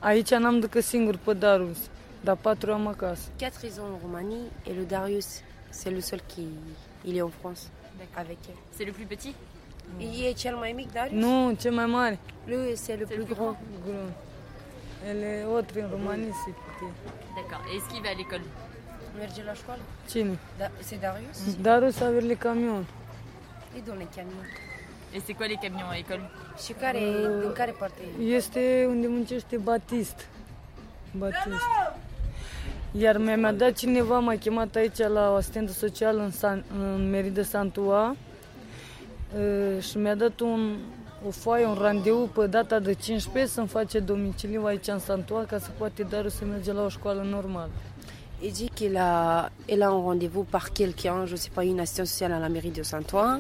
Aici n-am decât singur pe Darus, dar patru am acasă. Quatre, ils ont en Roumanie. Et le Darius, c'est le seul qui il est en France avec elle. C'est le plus petit Il est cel mai Darius? Mare. Lui, c'est le plus grand. Grand. Ele otri în România se putea. D'accord. Et est-ce qu'il va à l'école? Merge la școală Cine? Da, c'est Darius? Darus a le camion. Et dans les camions. Et c'est quoi les camions à l'école? Și care, din care parte e? Este unde muncește Batist. Batist. Iar mi-a dat cineva, m-a chemat aici la o asistentă socială în, San, în Merida Santua uh, și mi-a dat un, o foaie, un randeu pe data de 15 să-mi face domiciliu aici în Santua ca să poate dar să merge la o școală normală. Il dit qu'elle a, elle a un rendez-vous par quelqu'un, je ne sais pas, une assistante sociale à la mairie de Saint-Ouen,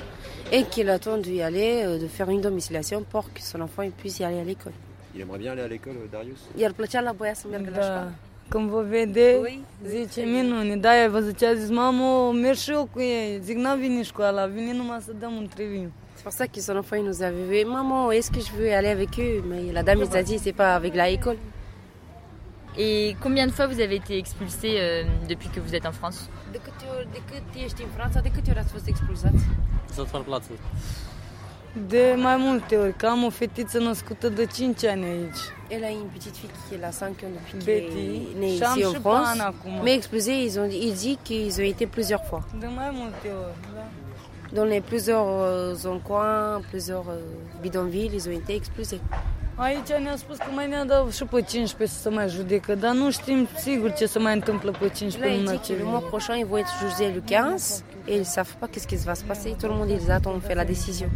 et qu'il attend d'y aller, euh, de faire une domiciliation pour que son enfant il puisse y aller à l'école. Il aimerait bien aller à l'école, euh, Darius? I-ar plăcea la băiat să meargă la Da. Școală. Când vă vede, zice minune. Da, ai văzut ce a zis, mamă, merg și eu cu ei. Zic, n-a venit școala, vine numai să dăm un triviu. C'est pour ça que son enfant il nous avait vu. Maman, est-ce que je veux aller avec eux Mais la dame, il a dit, c'est pas avec la école. Et combien de fois vous avez été expulsé euh, depuis que vous êtes en France De câte ori, de cât ești în Franța, de câte ori ați fost expulsați? Să-ți fac plață. De mai multe ori, că am o fetiță născută de 5 ani aici. Elle a une petite fille qui est là 5 ans depuis qu'elle est née ici en France. Mais expulsés, ils ont, il dit qu'ils ont été plusieurs fois. Dans les plusieurs euh, encoins, plusieurs euh, bidonvilles, ils ont été expulsés. Aici ne-a spus că mai ne-a dat și pe 15 să mai judecă, dar nu știm sigur ce se mai întâmplă pe Là, 15 il luna ce que le mois prochain, ils vont être jugés le 15 et ils savent pas qu'est-ce qui va se passer. Tout le monde, ils attendent, on fait la décision.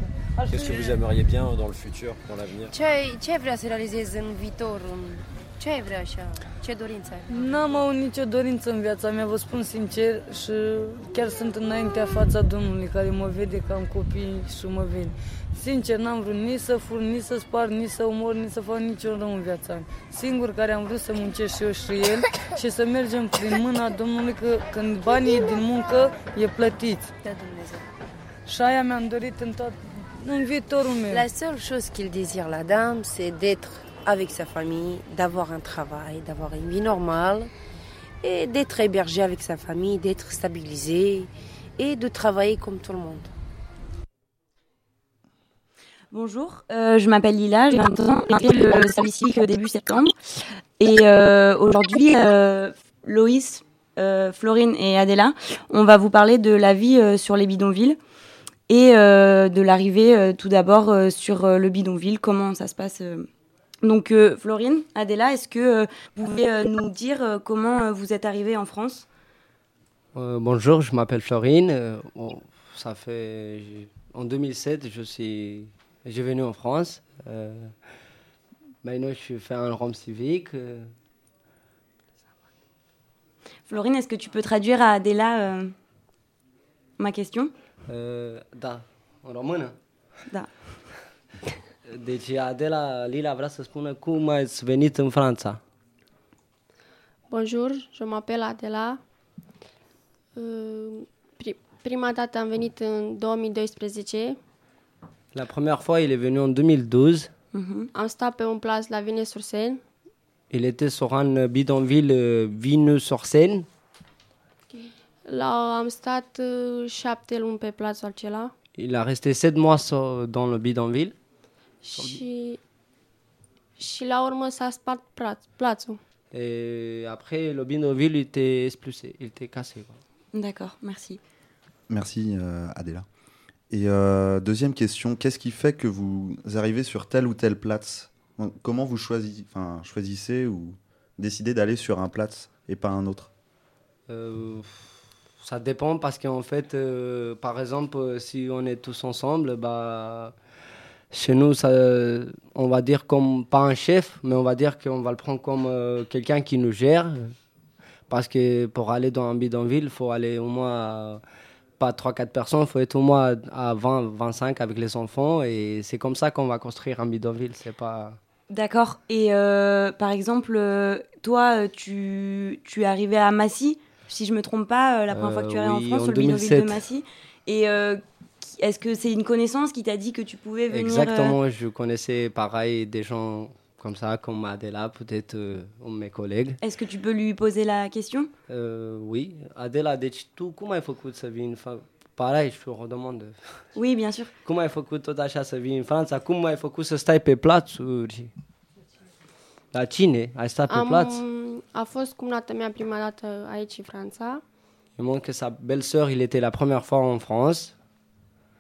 Qu'est-ce que vous aimeriez bien dans le futur, dans l'avenir? Ce ai, vrea să realizezi în viitor? În- Ce ai vrea așa? Ce dorință ai? N-am avut nicio dorință în viața mea, vă spun sincer, și chiar sunt înaintea fața Domnului care mă vede că am copii și mă vede. Sincer, n-am vrut nici să fur, nici să spar, nici să omor, nici să fac niciun rău în viața mea. Singur care am vrut să muncesc și eu și el și să mergem prin mâna Domnului că când banii e din muncă e plătit. Da, Dumnezeu. Și aia mi-am dorit în, tot, în viitorul meu. La seule chose qu'il désire, la dame, c'est d'être avec sa famille, d'avoir un travail, d'avoir une vie normale, et d'être hébergé avec sa famille, d'être stabilisé, et de travailler comme tout le monde. Bonjour, euh, je m'appelle Lila, j'ai 20 ans, j'ai le service civique début septembre. Et euh, aujourd'hui, euh, Loïs, Florine et Adela, on va vous parler de la vie sur les bidonvilles et de l'arrivée tout d'abord sur le bidonville, comment ça se passe. Donc euh, Florine, Adela, est-ce que euh, vous pouvez euh, nous dire comment vous êtes arrivée en France? Bonjour, je m'appelle Florine. Bon, ça fait en 2007, je suis, j'ai venu en France. Maintenant, je fais un rome civique. Florine, est-ce que tu peux traduire à Adela ma question? Da, română. Da. Deci Adela Lila vrea să spună cum ați venit în Franța. Bonjour, je m'appelle Adela. Uh, pri- prima dată am venit în 2012. La première fois, il est venu en 2012. Am stat pe un plas la Vine-sur-Seine. Il était sur un bidonville euh, Vineux-sur-Seine. La, am stat uh, șapte luni pe plațul acela Il a resté sept mois sur- dans le bidonville. Și, și la urmă s-a spart plaț, plațul. Et après, le bidonville il était expulsé, il était cassé. D'accord, merci. Merci euh, Adela. Et euh, deuxième question, qu'est-ce qui fait que vous arrivez sur telle ou telle place? Comment vous choisissez, enfin, choisissez ou décidez d'aller sur un place et pas un autre? Euh, ça dépend parce qu'en fait, euh, par exemple, si on est tous ensemble, bah, chez nous, ça, on va dire comme, pas un chef, mais on va dire qu'on va le prendre comme euh, quelqu'un qui nous gère. Parce que pour aller dans un bidonville, il faut aller au moins, à- pas 3-4 personnes, il faut être au moins à 20-25 avec les enfants. Et c'est comme ça qu'on va construire un bidonville. C'est pas... D'accord. Et euh, par exemple, euh, toi, tu, tu es arrivé à Massy, si je me trompe pas, la première fois que tu es arrivé oui, en France, en sur le bidonville de 2007. Massy. Et euh, est-ce que c'est une connaissance qui t'a dit que tu pouvais venir euh, Exactement, je connaissais pareil des gens comme ça, comme Adela, peut-être euh, mes collègues. Est-ce que tu peux lui poser la question? Euh, oui, Adela, tu ai făcut să vii în Franța? Pareil, je te redemande. Oui, bien sûr. Cum ai făcut tot așa să vii în Franța? Cum ai făcut să stai pe plațuri? La cine? Ai stat pe plaț? a fost cumnata mea prima dată aici în Franța Il montre que sa belle-sœur, il était la première fois en France.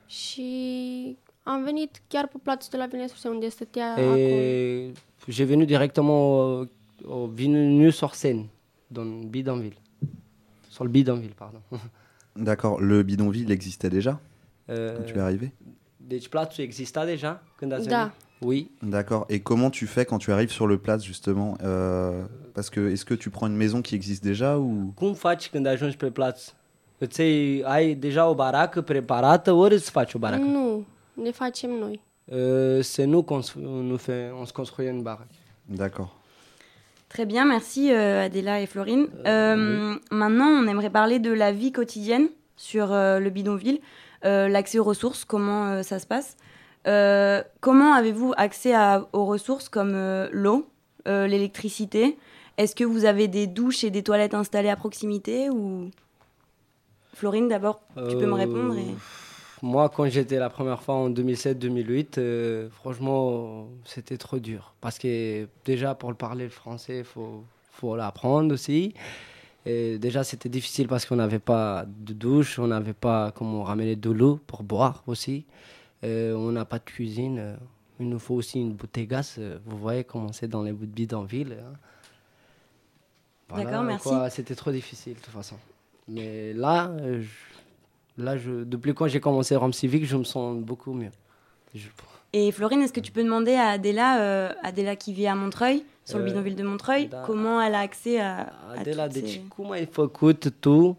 Și am venit chiar pe plațul de la Vine-sur-Seine unde stătea acum. Et j'ai venu directement au, au Vineux-sur-Seine, dans le bidonville. Sur le bidonville, pardon. [LAUGHS] D'accord, le bidonville existait déjà Euh, quand tu es arrivé? Deci plațul exista deja când ați Da. Oui. D'accord. Et comment tu fais quand tu arrives sur le place justement Euh, Parce que est-ce que tu prends une maison qui existe déjà ou? Cum faci când ajungi pe plaț? Îți ai deja o baracă preparată, ori îți faci o baracă? Nu, ne facem noi. Euh, c'est nous qu'on se, on nous fait, on se construit une baraque. D'accord. Très bien, merci euh, Adela et Florine. Euh, Maintenant, on aimerait parler de la vie quotidienne sur euh, le bidonville. euh, l'accès aux ressources, comment euh, ça se passe. Euh, comment avez-vous accès à- aux ressources comme euh, l'eau, euh, l'électricité? Est-ce que vous avez des douches et des toilettes installées à proximité ou? Florine, d'abord, tu peux me répondre et- Euh, Moi, quand j'étais la première fois en 2007-2008, euh, franchement, c'était trop dur. Parce que déjà, pour le parler le français, il faut, faut l'apprendre aussi. Et déjà, c'était difficile parce qu'on n'avait pas de douche, on n'avait pas comment ramener de l'eau pour boire aussi. Euh, on n'a pas de cuisine. Il nous faut aussi une bouteille gaz. Vous voyez comment c'est dans les bouts de bidonville. hein. Voilà, D'accord, merci. C'était trop difficile de toute façon. Mais là, euh, je- là je, depuis quand j'ai commencé Rome Civique, je me sens beaucoup mieux. Je- Et Florine, est-ce que tu peux demander à Adela, euh, Adela qui vit à Montreuil, sur le Euh, bidonville de Montreuil, da- comment elle a accès à, à Adela, toutes deci ces- cum ai făcut tu?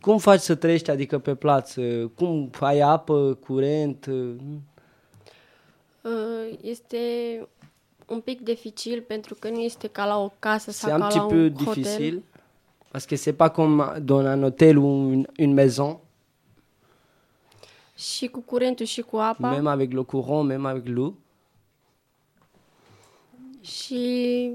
Cum faci să trăiești, adică pe plață? Cum ai apă, curent? Este un pic dificil pentru că nu este ca la o casă C'est sau un ca petit la peu un hotel. difficile parce que c'est pas comme dans un hôtel ou une, une maison, Și cu curentul și cu apa. même avec le courant, même avec l'eau. Și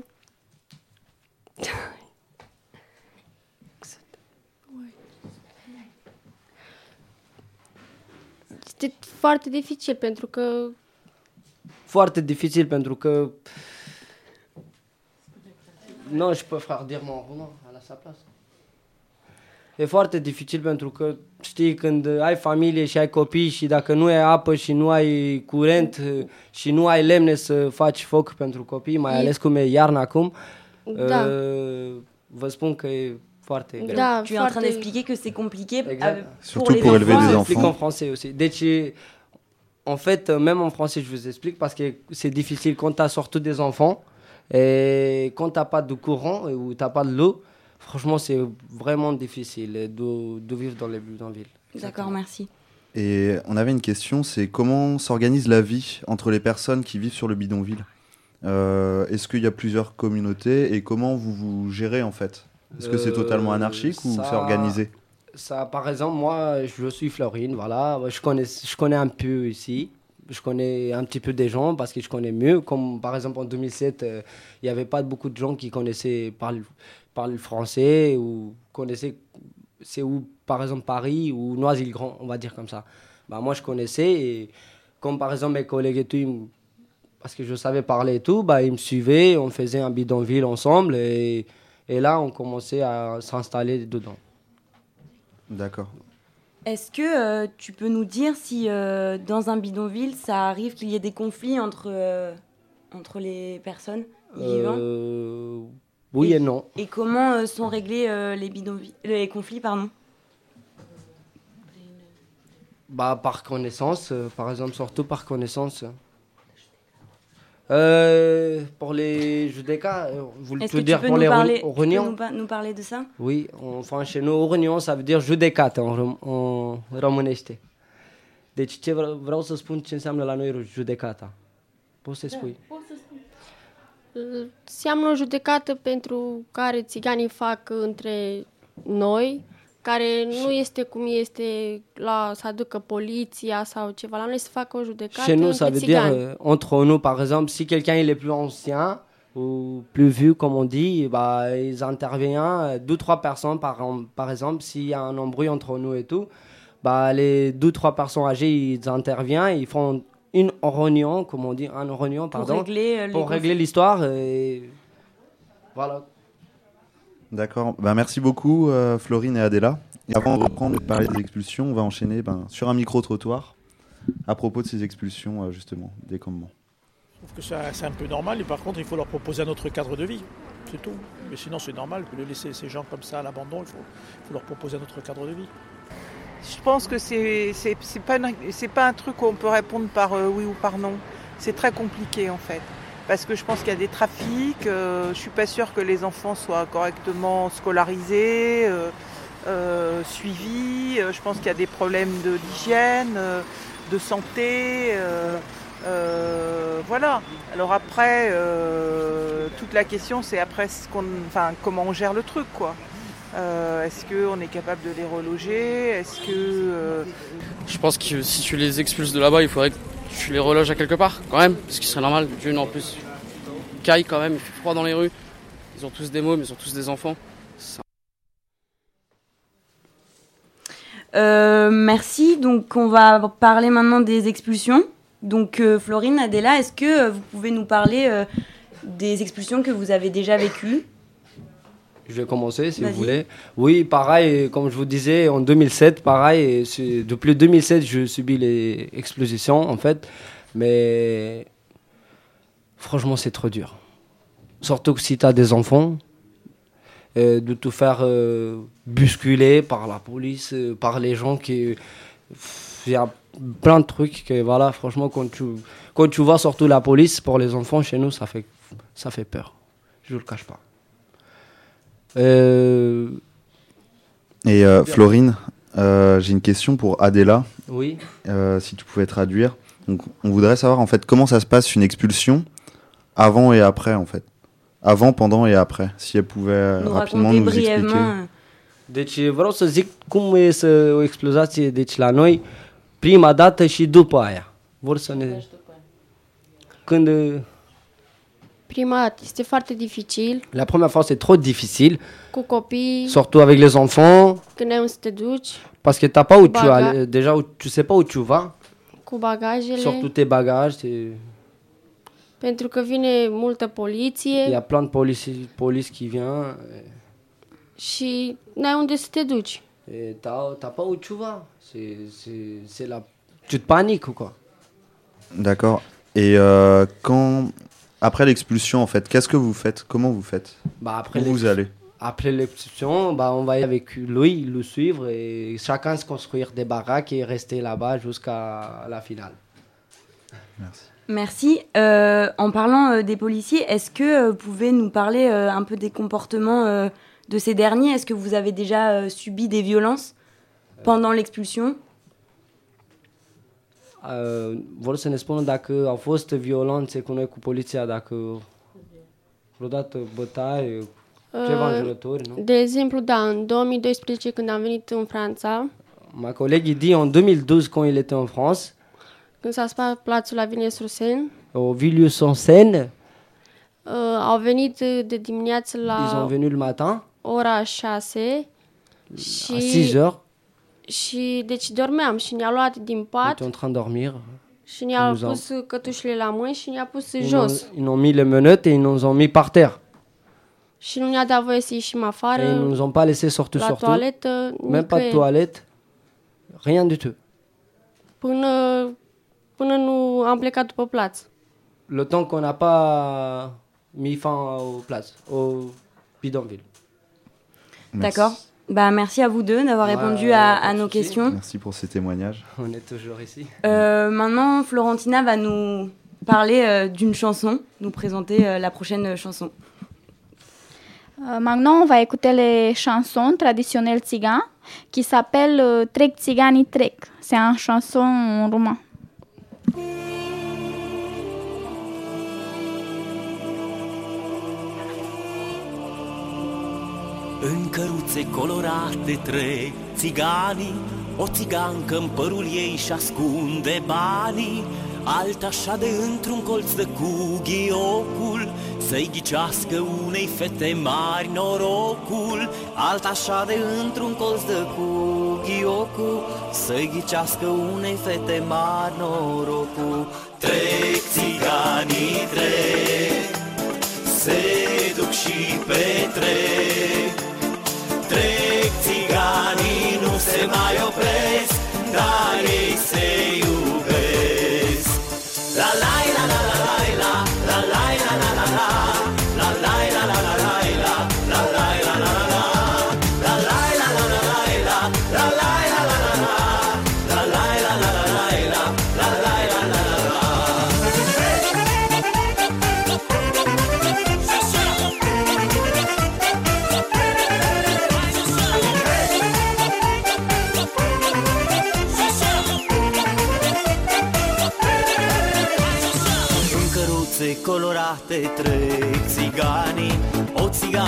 este foarte dificil pentru că Foarte dificil pentru că Non, je peux faire dire mon roman sa place. E foarte dificil pentru că, știi, când ai familie și ai copii și dacă nu ai apă și nu ai curent și nu ai lemne să faci foc pentru copii, mai E- ales cum e iarna acum, Da. uh, vă spun că e foarte greu. tu es en train d'expliquer que c'est compliqué Exact. avec- pour Surtout les pour élever enfants. des J'explique en enfants. français aussi. Deci, en fait, euh, même en français, je vous explique parce que c'est difficile quand tu as surtout des enfants et quand tu n'as pas de courant euh, ou tu n'as pas de l'eau. Franchement, c'est vraiment difficile de, de vivre dans les bidonvilles. D'accord, merci. Et on avait une question, c'est comment s'organise la vie entre les personnes qui vivent sur le bidonville Euh, Est-ce qu'il y a plusieurs communautés et comment vous vous gérez en fait? Est-ce que c'est Euh, totalement anarchique ou ça- c'est organisé? Ça, par exemple, moi, je suis Florine, voilà. Je connais, je connais un peu ici. Je connais un petit peu des gens parce que je connais mieux. Comme par exemple en 2007, euh, il n'y avait pas beaucoup de gens qui connaissaient parler, parler le français ou connaissaient c'est où, par exemple, Paris ou Noisy-le-Grand, on va dire comme ça. Bah, moi, je connaissais et comme par exemple mes collègues et tout, ils parce que je savais parler et tout, bah, ils me suivaient, on faisait un bidonville ensemble et, et là, on commençait à s'installer dedans. D'accord. Est-ce que euh, tu peux nous dire si euh, dans un bidonville, ça arrive qu'il y ait des conflits entre, euh, entre les personnes y vivant Euh, oui et non. Et comment euh, sont réglés euh, les, bidonvilles, les conflits pardon? Bah, par connaissance, euh, par exemple, surtout par connaissance. Euh, pour les Judéka, euh, vous tu dire peux, pour nous les parler, tu peux Ouronians nous, pa- nous parler de ça? Oui, enfin, chez nous, Ouronion, ça veut dire judecat rom- în românește. Deci ce vreau, vreau să spun ce înseamnă la noi judecata. Poți să spui? Înseamnă o judecată pentru care țiganii fac între noi, care nu este cum este la să aducă poliția sau ceva. La noi se facă o judecată Chez nous, ça veut dire țigani. euh, entre nous, par exemple, si quelqu'un il est plus ancien ou plus vieux, comme on dit, bah, ils interviennent, euh, deux, trois personnes, par, par exemple, s'il y a un embrouille entre nous et tout, bah, les deux, trois personnes âgées, ils interviennent, ils font une réunion, comme on dit, un réunion, pardon, régler, euh, pour conflits. régler l'histoire. Et voilà. D'accord. Bah, merci beaucoup, euh, Florine et Adela. Et avant de reprendre et de parler des expulsions, on va enchaîner ben, sur un micro-trottoir à propos de ces expulsions, euh, justement, des campements. Je trouve que ça- c'est un peu normal et par contre il faut leur proposer un autre cadre de vie, c'est tout. Mais sinon c'est normal que de laisser ces gens comme ça à l'abandon, il faut, il faut leur proposer un autre cadre de vie. Je pense que c'est c'est pas c'est pas un truc où on peut répondre par euh, oui ou par non. C'est très compliqué en fait. Parce que je pense qu'il y a des trafics, euh, je suis pas sûre que les enfants soient correctement scolarisés, euh, euh, suivis. euh, je pense qu'il y a des problèmes de d'hygiène, de santé. voilà. Alors après, toute la question c'est après ce qu'on, enfin comment on gère le truc quoi. Euh, est-ce qu'on est capable de les reloger? Est-ce que. Euh, Je pense que si tu les expulses de là-bas, il faudrait que tu les reloges à quelque part, quand même, ce qui serait normal. D'une en plus, caille quand même, il fait froid dans les rues. Ils ont tous des mômes, ils ont tous des enfants. Euh, merci. Donc, on va parler maintenant des expulsions. Donc, euh, Florine, Adela, est-ce que vous pouvez nous parler des expulsions que vous avez déjà vécues? Je vais commencer si vous voulez. Oui, pareil, comme je vous disais, en 2007, pareil, depuis 2007, je subis les expositions en fait. Mais franchement, c'est trop dur. Surtout que si tu as des enfants, euh, de tout faire euh, par la police, euh, par les gens qui. Il y a plein de trucs que, voilà, franchement, quand tu, quand tu vois surtout la police pour les enfants chez nous, ça fait, ça fait peur. Je ne le cache pas. Euh, et euh, Florine, euh, j'ai une question pour Adela. Oui. si tu pouvais traduire. Donc, on voudrait savoir en fait comment ça se passe une expulsion avant et après en fait. Avant, pendant et après. Si elle pouvait nous rapidement nous expliquer. Deci vreau să zic cum e o explozație deci la noi, prima dată și după aia. Vor să ne... Când Prima. La première fois, c'est trop difficile. Surtout avec les enfants. Parce que pas où tu as, déjà sais pas où tu vas. Surtout tes bagages. Il y a plein de police, police qui vient. Și n-ai unde să te duci. Et t'as, t'as pas où tu vas. Tu te paniques ou quoi? D'accord. Et euh, quand après l'expulsion, en fait, qu'est-ce que vous faites? Comment vous faites? Bah après Où vous allez? Après l'expulsion, bah, on va y avec lui, le suivre et chacun se construire des baraques et rester là-bas jusqu'à la finale. Merci. Merci. Euh, en parlant euh, des policiers, est-ce que euh, vous pouvez nous parler un peu des comportements de ces derniers? Est-ce que vous avez déjà subi des violences pendant l'expulsion? uh, vor să ne spună dacă au fost violențe cu noi, cu poliția, dacă vreodată bătaie, ceva uh, înjurători, nu? De exemplu, da, în 2012 când am venit în Franța... Ma collègue dit en 2012 când il était în France... Când s-a spart plațul la Vilnius-sur-Seine... Au Vilnius-sur-Seine... Uh, au venit uh, de dimineață la... Ils ont venu le matin... Ora 6 și... 6 heures. Și deci dormeam și ne-a luat din pat. Était en train de dormir. Și ne-a pus ont... cătușile la mâini și ne-a pus ils jos. Ont, mis les menottes et ils nous ont mis par terre. Și nu ne ils nous ont pas laissé sortir la surtout. toaletă, Même pas de toilette. Rien du tout. Până, până nu am plecat după plaț. Le temps qu'on n'a pas mis fin au plaț, au bidonville. D'accord. Bah, merci à vous deux d'avoir bah, répondu euh, à, nos questions. Merci pour ces témoignages. On est toujours ici. Euh, maintenant, Florentina va nous parler euh, d'une chanson, nous présenter la prochaine chanson. maintenant, on va écouter les chansons traditionnelles tziganes qui s'appellent Trek Tzigani Trek. C'est une chanson en roumain. În căruțe colorate trec țiganii, o țigancă în părul ei și ascunde banii, Alta așa de într-un colț de cu ghiocul Să-i ghicească unei fete mari norocul. Alta așa de într-un colț de cu ghiocul Să-i ghicească unei fete mari norocul. Trec țiganii trec Se duc și petrec. Trec țiganii, nu se mai opresc, dar ei se iubesc.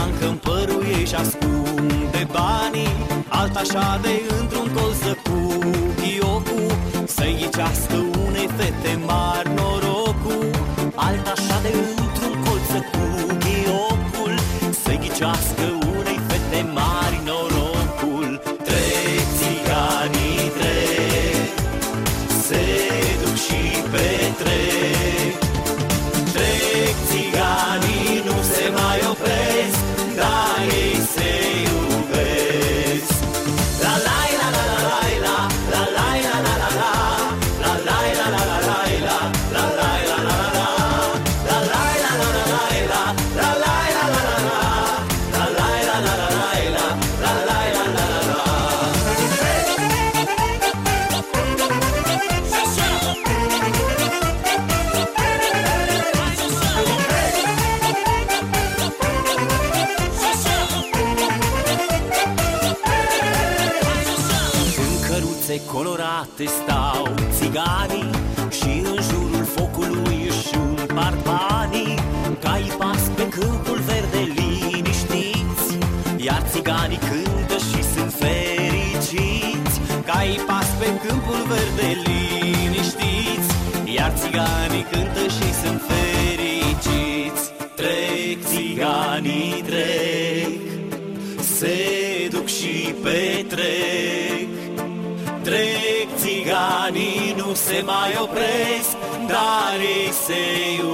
O țigancă în părul ei și ascunde banii Alta așa de într-un colț să cu ghiocul Să-i ghicească unei fete mari norocul Alta așa de într-un colț să cu ghiocul Să-i ghicească colorate Dar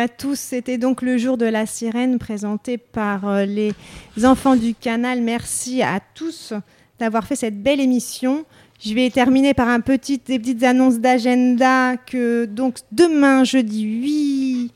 à tous, c'était donc le jour de la sirène présenté par euh, les enfants du canal. Merci à tous d'avoir fait cette belle émission. Je vais terminer par un petit, des petites annonces d'agenda que donc demain, jeudi 8,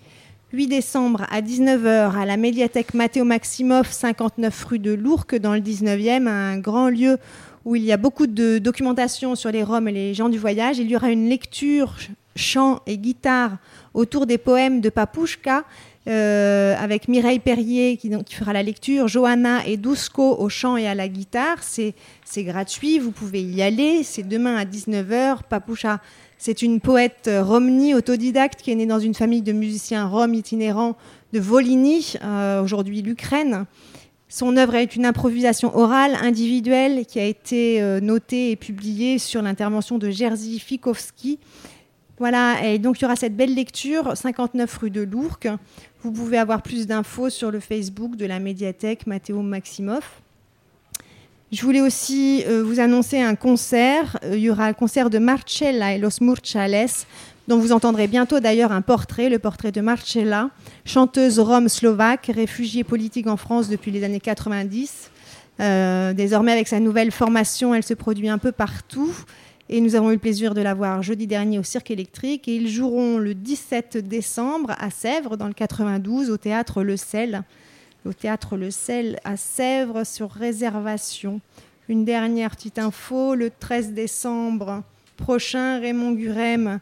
8 décembre à 19h à la médiathèque Mathéo Maximoff, 59 rue de Lourques dans le 19e, un grand lieu où il y a beaucoup de documentation sur les Roms et les gens du voyage. Il y aura une lecture, ch- chant et guitare autour des poèmes de Papouchka, euh, avec Mireille Perrier qui, fera la lecture, Johanna et Dusko au chant et à la guitare. C'est gratuit, vous pouvez y aller. C'est demain à 19h. Papoucha, c'est une poète euh, romnie autodidacte qui est née dans une famille de musiciens roms itinérants de Volhynie, euh, aujourd'hui l'Ukraine. Son œuvre est une improvisation orale individuelle qui a été notée et publiée sur l'intervention de Jerzy Fikowski. Voilà, et donc il y aura cette belle lecture, 59 rue de Lourques. Vous pouvez avoir plus d'infos sur le Facebook de la médiathèque Mathéo Maximoff. Je voulais aussi euh, vous annoncer un concert. Euh, il y aura un concert de Marcella et Los Murchales, dont vous entendrez bientôt d'ailleurs un portrait, le portrait de Marcella, chanteuse rome slovaque, réfugiée politique en France depuis les années 90. Euh, désormais, avec sa nouvelle formation, elle se produit un peu partout. Et nous avons eu le plaisir de la voir jeudi dernier au Cirque électrique. Et ils joueront le 17 décembre à Sèvres, dans le 92, au théâtre Le Sel. Au théâtre Le Sel à Sèvres sur réservation. Une dernière petite info le 13 décembre prochain, Raymond Gurem,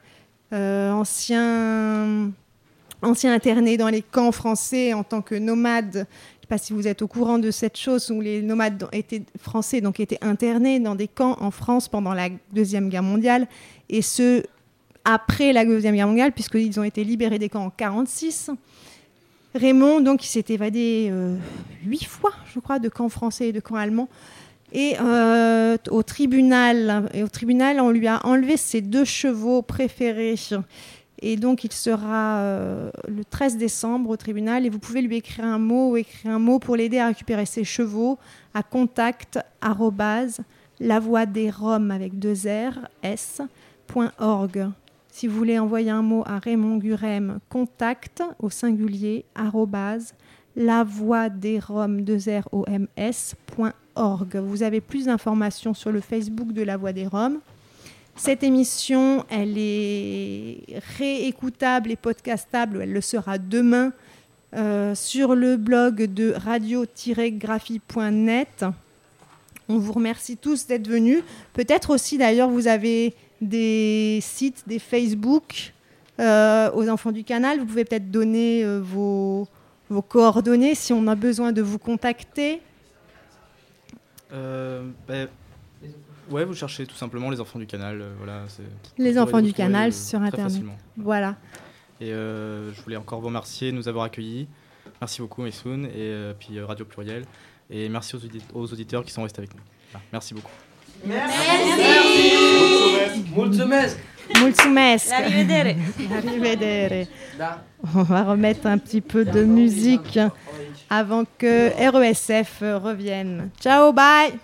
euh, ancien, ancien interné dans les camps français en tant que nomade. Pas si vous êtes au courant de cette chose où les nomades étaient français donc étaient internés dans des camps en France pendant la deuxième guerre mondiale et ce après la deuxième guerre mondiale puisqu'ils ont été libérés des camps en 46. Raymond donc il s'est évadé euh, huit fois je crois de camps français et de camps allemands et euh, au tribunal et au tribunal on lui a enlevé ses deux chevaux préférés et donc, il sera euh, le 13 décembre au tribunal et vous pouvez lui écrire un mot ou écrire un mot pour l'aider à récupérer ses chevaux à contact la voix des Roms avec deux R, S.org. Si vous voulez envoyer un mot à Raymond Gurem, contact au singulier, arrobase, la voix des Roms, R. Vous avez plus d'informations sur le Facebook de la voix des Roms. Cette émission, elle est réécoutable et podcastable, elle le sera demain euh, sur le blog de radio-graphie.net. On vous remercie tous d'être venus. Peut-être aussi d'ailleurs vous avez des sites, des Facebook euh, aux enfants du canal. Vous pouvez peut-être donner euh, vos, coordonnées si on a besoin de vous contacter. Ben, ouais, vous cherchez tout simplement les enfants du canal. euh, voilà, Les enfants du canal euh, sur très Internet. facilement. Voilà. Et euh, je voulais encore vous remercier de nous avoir accueillis. Merci beaucoup, Messoun, et euh, puis Radio Pluriel. Et merci aux, audi- aux auditeurs qui sont restés avec nous. Voilà, merci beaucoup. Mulțumesc! Mulțumesc! La rivedere. Da. On va remettre un petit peu de musique avant que RESF revienne. Ciao, bye!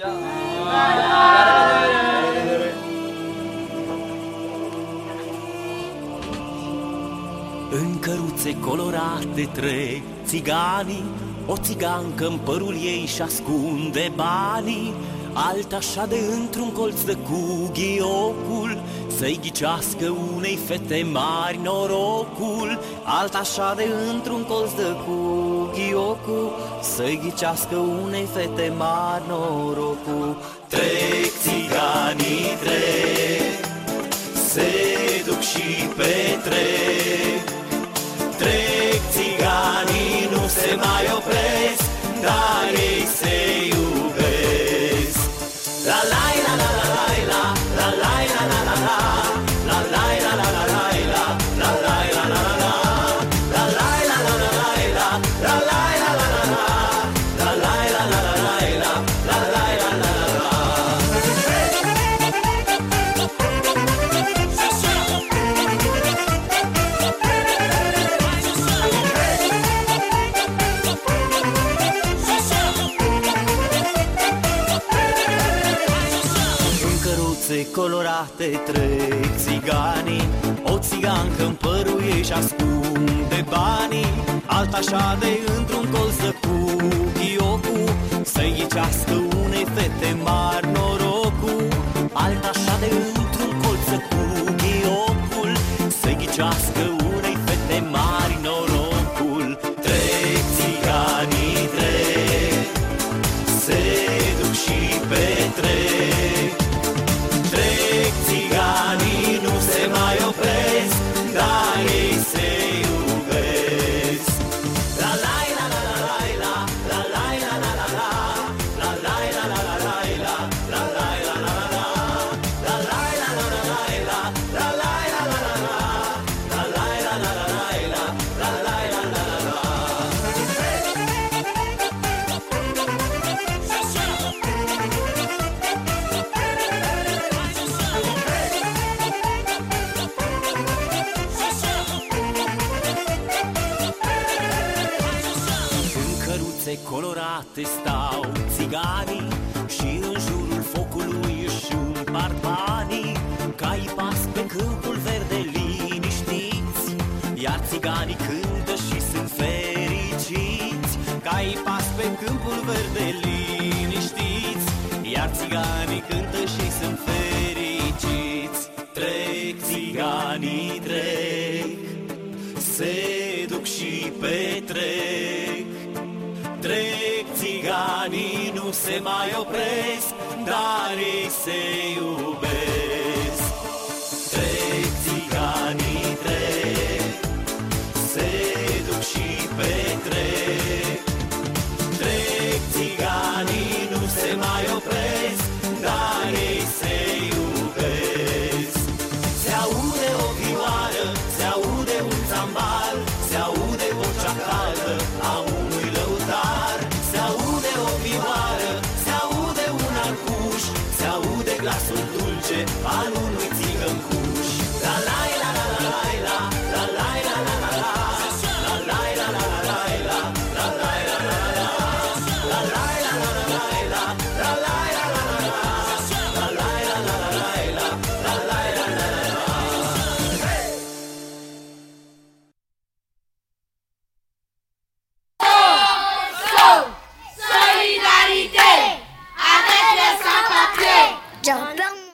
În căruțe colorate trec țiganii O țigancă în părul ei și ascunde banii Alta așa de într-un colț de cu ghiocul Să-i ghicească unei fete mari norocul. Alta așa de într-un colț de cu ghiocul Să-i ghicească unei fete mari norocul. Trec țiganii, trec Se duc și petrec. Trec țiganii, nu se mai opresc Dar ei se iubesc colorate trec țiganii O țigancă în părul ei și ascunde banii Alta așa de într-un colț de cu ghiocu Să-i ghicească colorate stau țiganii Și în jurul focului își împart banii Cai pas pe câmpul verde liniștiți. Iar țiganii cântă și sunt fericiți Cai pas pe câmpul verde liniștiți. Iar țiganii cântă mai opresc Dar ei se iubesc